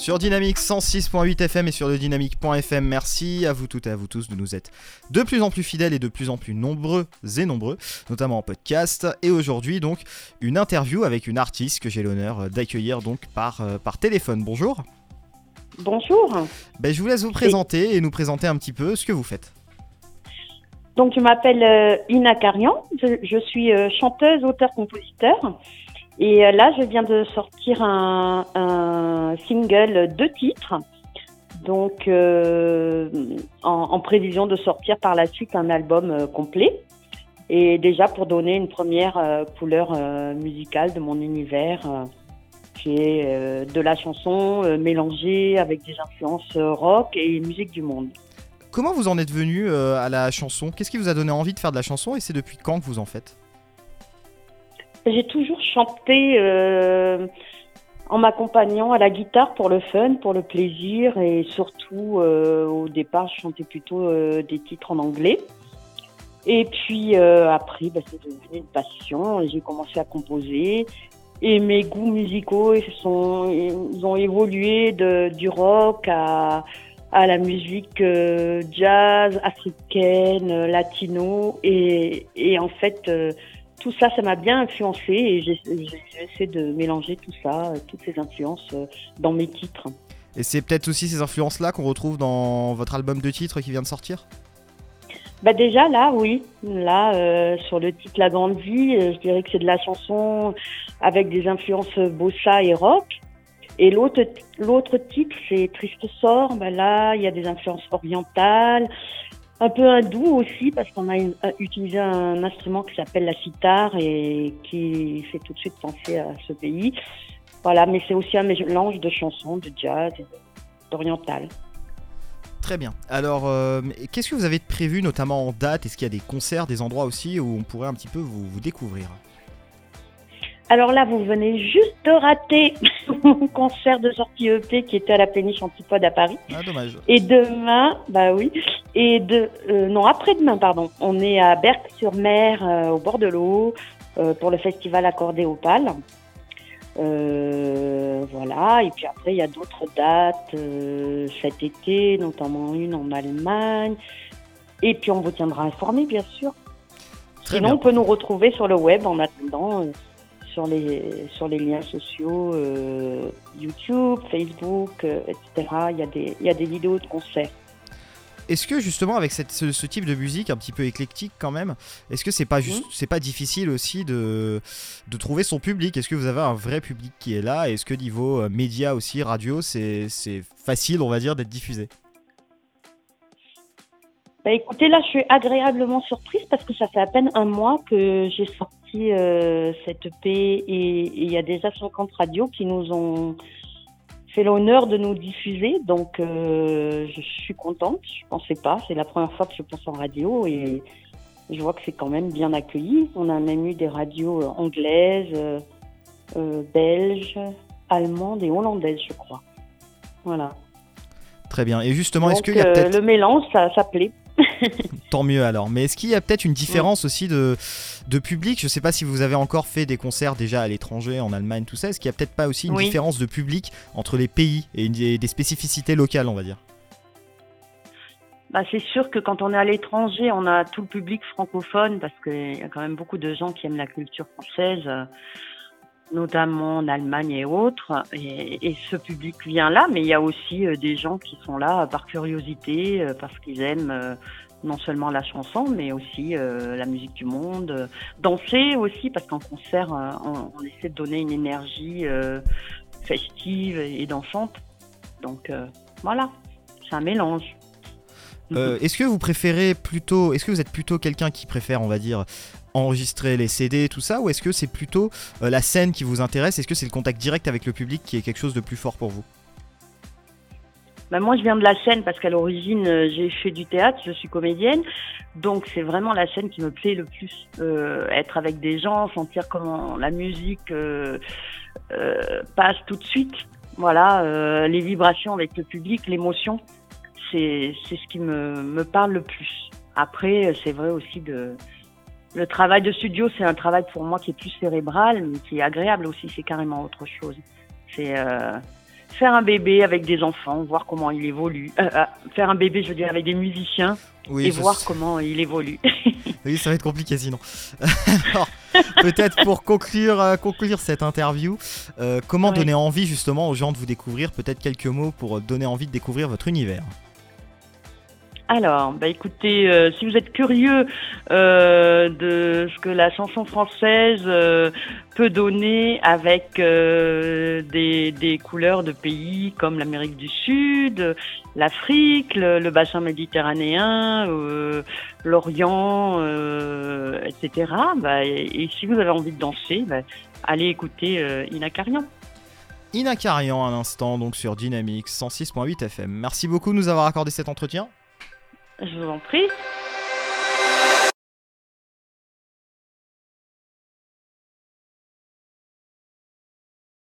Sur Dynamique 106.8 FM et sur le dynamique.fm, merci à vous toutes et à vous tous de nous être de plus en plus fidèles et de plus en plus nombreux et nombreux, notamment en podcast. Et aujourd'hui, donc, une interview avec une artiste que j'ai l'honneur d'accueillir donc par, euh, par téléphone. Bonjour. Bonjour. Ben, je vous laisse vous présenter et nous présenter un petit peu ce que vous faites. Donc, je m'appelle euh, Ina Carian, je, suis euh, chanteuse, auteur-compositeur. Et euh, là, je viens de sortir un, single de titres. Donc, en, prévision de sortir par la suite un album complet. Et déjà pour donner une première couleur musicale de mon univers, qui est de la chanson mélangée avec des influences rock et musique du monde. Comment vous en êtes venu euh, à la chanson? Qu'est-ce qui vous a donné envie de faire de la chanson? Et c'est depuis quand que vous en faites? J'ai toujours chanté euh, en m'accompagnant à la guitare pour le fun, pour le plaisir et surtout euh, au départ je chantais plutôt des titres en anglais. Et puis après, bah, c'est devenu une passion. J'ai commencé à composer et mes goûts musicaux ils sont, ils ont évolué du rock à à la musique euh, jazz, africaine, euh, latino. Et, et en fait, euh, tout ça, ça m'a bien influencé et j'essaie de mélanger tout ça, toutes ces influences dans mes titres. Et c'est peut-être aussi ces influences-là qu'on retrouve dans votre album de titres qui vient de sortir? Bah déjà là, oui. Là, sur le titre La Grande Vie, je dirais que c'est de la chanson avec des influences bossa et rock. Et l'autre, l'autre titre, c'est Triste sort. Ben là, il y a des influences orientales, un peu hindou aussi, parce qu'on a, utilisé un instrument qui s'appelle la sitar et qui fait tout de suite penser à ce pays. Voilà, mais c'est aussi un mélange de chansons, de jazz d'oriental. Très bien. Alors, euh, qu'est-ce que vous avez prévu, notamment en date? Est-ce qu'il y a des concerts, des endroits aussi où on pourrait un petit peu vous découvrir? Alors là, vous venez juste de rater mon concert de sortie EP qui était à la Péniche Antipode à Paris. Ah, dommage. Et demain, bah oui. Et de, euh, non, après-demain, pardon. On est à Berck-sur-Mer, euh, au bord de l'eau, euh, pour le festival Accordé Opal. voilà. Et puis après, il y a d'autres dates cet été, notamment une en Allemagne. Et puis on vous tiendra informé, bien sûr. Sinon, on peut nous retrouver sur le web en attendant sur les, sur les liens sociaux, euh, YouTube, Facebook, euh, etc. Il y, a des, il y a des vidéos de concerts. Est-ce que justement avec cette, ce, type de musique un petit peu éclectique quand même, est-ce que c'est pas juste, c'est pas difficile aussi de, de trouver son public? Est-ce que vous avez un vrai public qui est là? Est-ce que niveau euh, média aussi, radio, c'est facile, on va dire, d'être diffusé? Bah écoutez, là, je suis agréablement surprise parce que ça fait à peine un mois que j'ai sorti euh, cette EP et il y a déjà 50 radios qui nous ont fait l'honneur de nous diffuser. Donc, euh, je suis contente. Je pensais pas. C'est la première fois que je pense en radio et je vois que c'est quand même bien accueilli. On a même eu des radios anglaises, euh, belges, allemandes et hollandaises, je crois. Voilà. Très bien. Et justement, est-ce qu'il y a peut-être... Le mélange, ça, ça plaît. Tant mieux alors. Mais est-ce qu'il y a peut-être une différence aussi de, de public? Je ne sais pas si vous avez encore fait des concerts déjà à l'étranger, en Allemagne, tout ça. Est-ce qu'il n'y a peut-être pas aussi une différence de public entre les pays et des spécificités locales, on va dire? Bah, c'est sûr que quand on est à l'étranger, on a tout le public francophone parce qu'il y a quand même beaucoup de gens qui aiment la culture française, euh, notamment en Allemagne et autres. Et, ce public vient là, mais il y a aussi euh, des gens qui sont là par curiosité, euh, parce qu'ils aiment non seulement la chanson, mais aussi euh, la musique du monde. Danser aussi, parce qu'en concert, euh, on, essaie de donner une énergie euh, festive et dansante. Donc voilà, c'est un mélange. est-ce que vous préférez plutôt, est-ce que vous êtes plutôt quelqu'un qui préfère, on va dire, enregistrer les CD, tout ça, ou est-ce que c'est plutôt la scène qui vous intéresse? Est-ce que c'est le contact direct avec le public qui est quelque chose de plus fort pour vous? Bah, moi, je viens de la scène parce qu'à l'origine, euh, j'ai fait du théâtre, je suis comédienne. Donc, c'est vraiment la scène qui me plaît le plus. Euh, être avec des gens, sentir comment la musique euh, passe tout de suite. Voilà, les vibrations avec le public, l'émotion, c'est ce qui me, me parle le plus. Après, c'est vrai aussi de... Le travail de studio, c'est un travail pour moi qui est plus cérébral, mais qui est agréable aussi. C'est carrément autre chose. C'est faire un bébé avec des enfants, voir comment il évolue. Euh, euh, faire un bébé, je veux dire, avec des musiciens Oui, et voir comment il évolue. oui, ça va être compliqué sinon. Alors, peut-être pour conclure, euh, conclure cette interview, euh, comment Ouais. donner envie justement aux gens de vous découvrir? Peut-être quelques mots pour donner envie de découvrir votre univers. Alors, bah écoutez, euh, si vous êtes curieux euh, de ce que la chanson française euh, peut donner avec des, des couleurs de pays comme l'Amérique du Sud, l'Afrique, le, bassin méditerranéen, l'Orient, etc. Bah, et, si vous avez envie de danser, bah, allez écouter Ina Karian. Ina Karian à l'instant donc sur Dynamics 106.8 FM. Merci beaucoup de nous avoir accordé cet entretien. Je vous en prie.